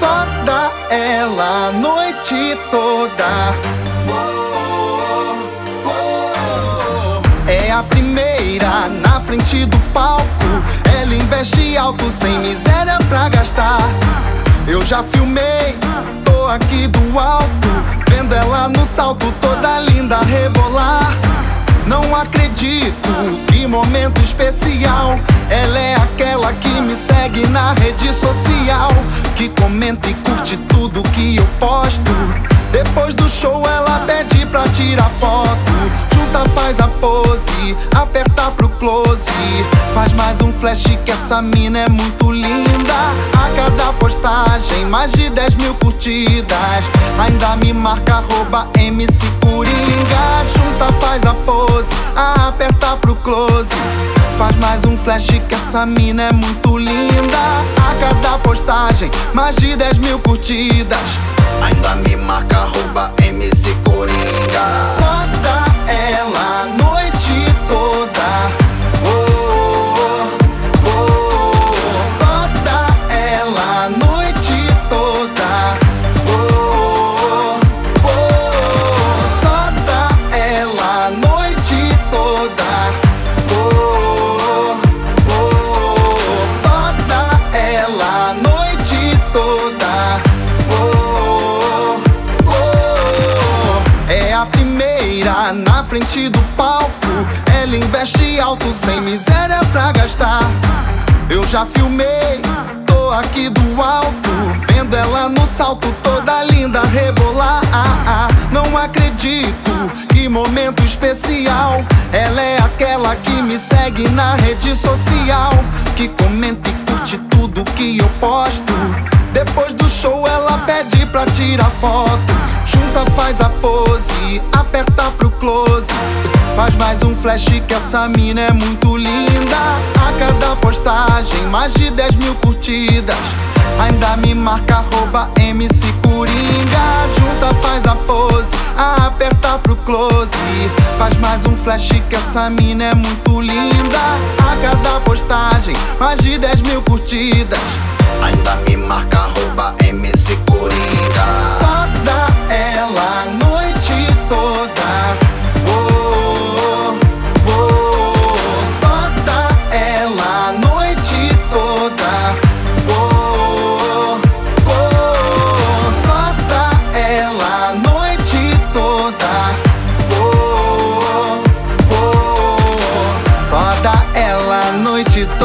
ela a noite toda. É a primeira na frente do palco. Ela investe alto, sem miséria pra gastar. Eu já filmei, tô aqui do alto. Vendo ela no salto, toda linda rebolar. Não acredito, que momento especial. Ela é aquela que me segue na rede social. Que comenta e curte tudo que eu posto. Depois do show, ela pede pra tirar foto. Junta, faz a pose, aperta pro close. Faz mais um flash que essa mina é muito linda. A cada postagem, mais de 10 mil curtidas. Ainda me marca arroba MC Coringa. Junta, faz a pose, aperta pro close. Faz mais um flash que essa mina é muito linda. A cada postagem, mais de 10 mil curtidas. Ainda me marca arroba MC Coringa. Primeira na frente do palco. Ela investe alto, sem miséria pra gastar. Eu já filmei, tô aqui do alto. Vendo ela no salto, toda linda rebolar. Ah, ah, não acredito, que momento especial. Ela é aquela que me segue na rede social. Que comenta e curte tudo que eu posto. Depois do show, ela pede pra tirar foto. Junta, faz a pose, aperta pro close. Faz mais um flash que essa mina é muito linda. A cada postagem, mais de 10 mil curtidas. Ainda me marca arroba MC Coringa. Junta, faz a pose, aperta pro close. Faz mais um flash que essa mina é muito linda. A cada postagem, mais de 10 mil curtidas. Ainda me marca arroba MC Coringa. Noite